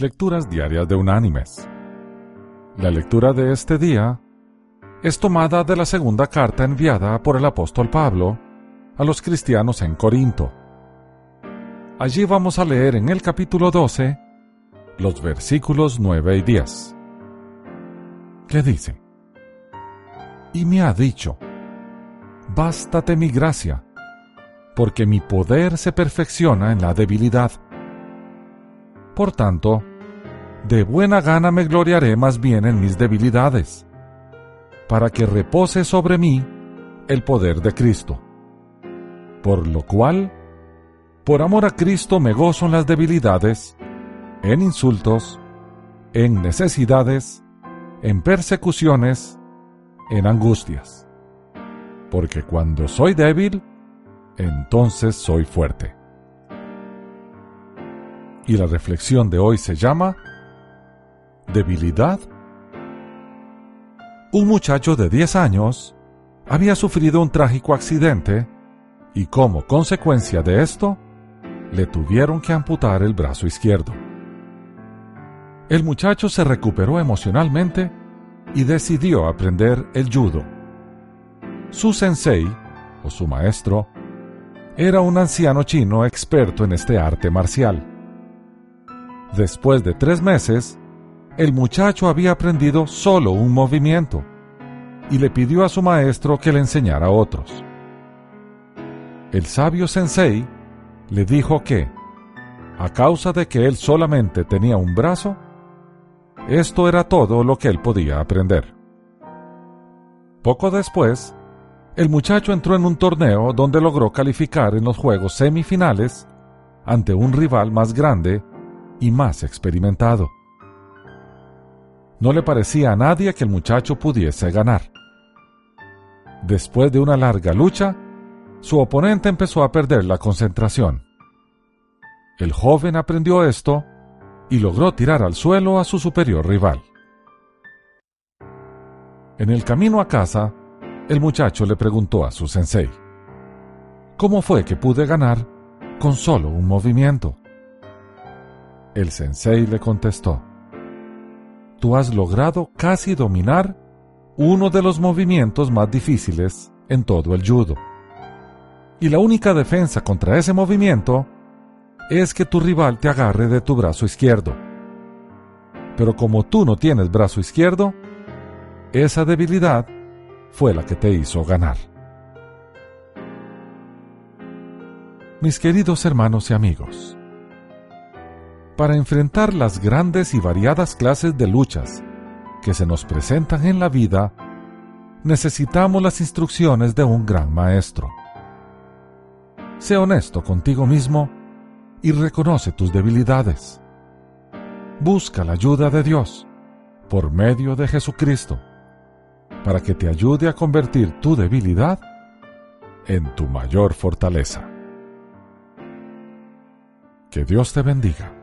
Lecturas Diarias de Unánimes. La lectura de este día es tomada de la segunda carta enviada por el apóstol Pablo a los cristianos en Corinto. Allí vamos a leer en el capítulo 12 los versículos 9 y 10. ¿Qué dice? Y me ha dicho, Bástate mi gracia, porque mi poder se perfecciona en la debilidad. Por tanto, de buena gana me gloriaré más bien en mis debilidades, para que repose sobre mí el poder de Cristo. Por lo cual, por amor a Cristo me gozo en las debilidades, en insultos, en necesidades, en persecuciones, en angustias. Porque cuando soy débil, entonces soy fuerte. Y la reflexión de hoy se llama debilidad. Un muchacho de 10 años había sufrido un trágico accidente y como consecuencia de esto, le tuvieron que amputar el brazo izquierdo. El muchacho se recuperó emocionalmente y decidió aprender el judo. Su sensei, o su maestro, era un anciano chino experto en este arte marcial. Después de tres meses, el muchacho había aprendido solo un movimiento y le pidió a su maestro que le enseñara otros. El sabio sensei le dijo que, a causa de que él solamente tenía un brazo, esto era todo lo que él podía aprender. Poco después, el muchacho entró en un torneo donde logró calificar en los juegos semifinales ante un rival más grande y más experimentado. No le parecía a nadie que el muchacho pudiese ganar. Después de una larga lucha, su oponente empezó a perder la concentración. El joven aprendió esto y logró tirar al suelo a su superior rival. En el camino a casa, el muchacho le preguntó a su sensei, ¿Cómo fue que pude ganar con solo un movimiento? El sensei le contestó, tú has logrado casi dominar uno de los movimientos más difíciles en todo el judo. Y la única defensa contra ese movimiento es que tu rival te agarre de tu brazo izquierdo. Pero como tú no tienes brazo izquierdo, esa debilidad fue la que te hizo ganar. Mis queridos hermanos y amigos, para enfrentar las grandes y variadas clases de luchas que se nos presentan en la vida, necesitamos las instrucciones de un gran maestro. Sé honesto contigo mismo y reconoce tus debilidades. Busca la ayuda de Dios por medio de Jesucristo para que te ayude a convertir tu debilidad en tu mayor fortaleza. Que Dios te bendiga.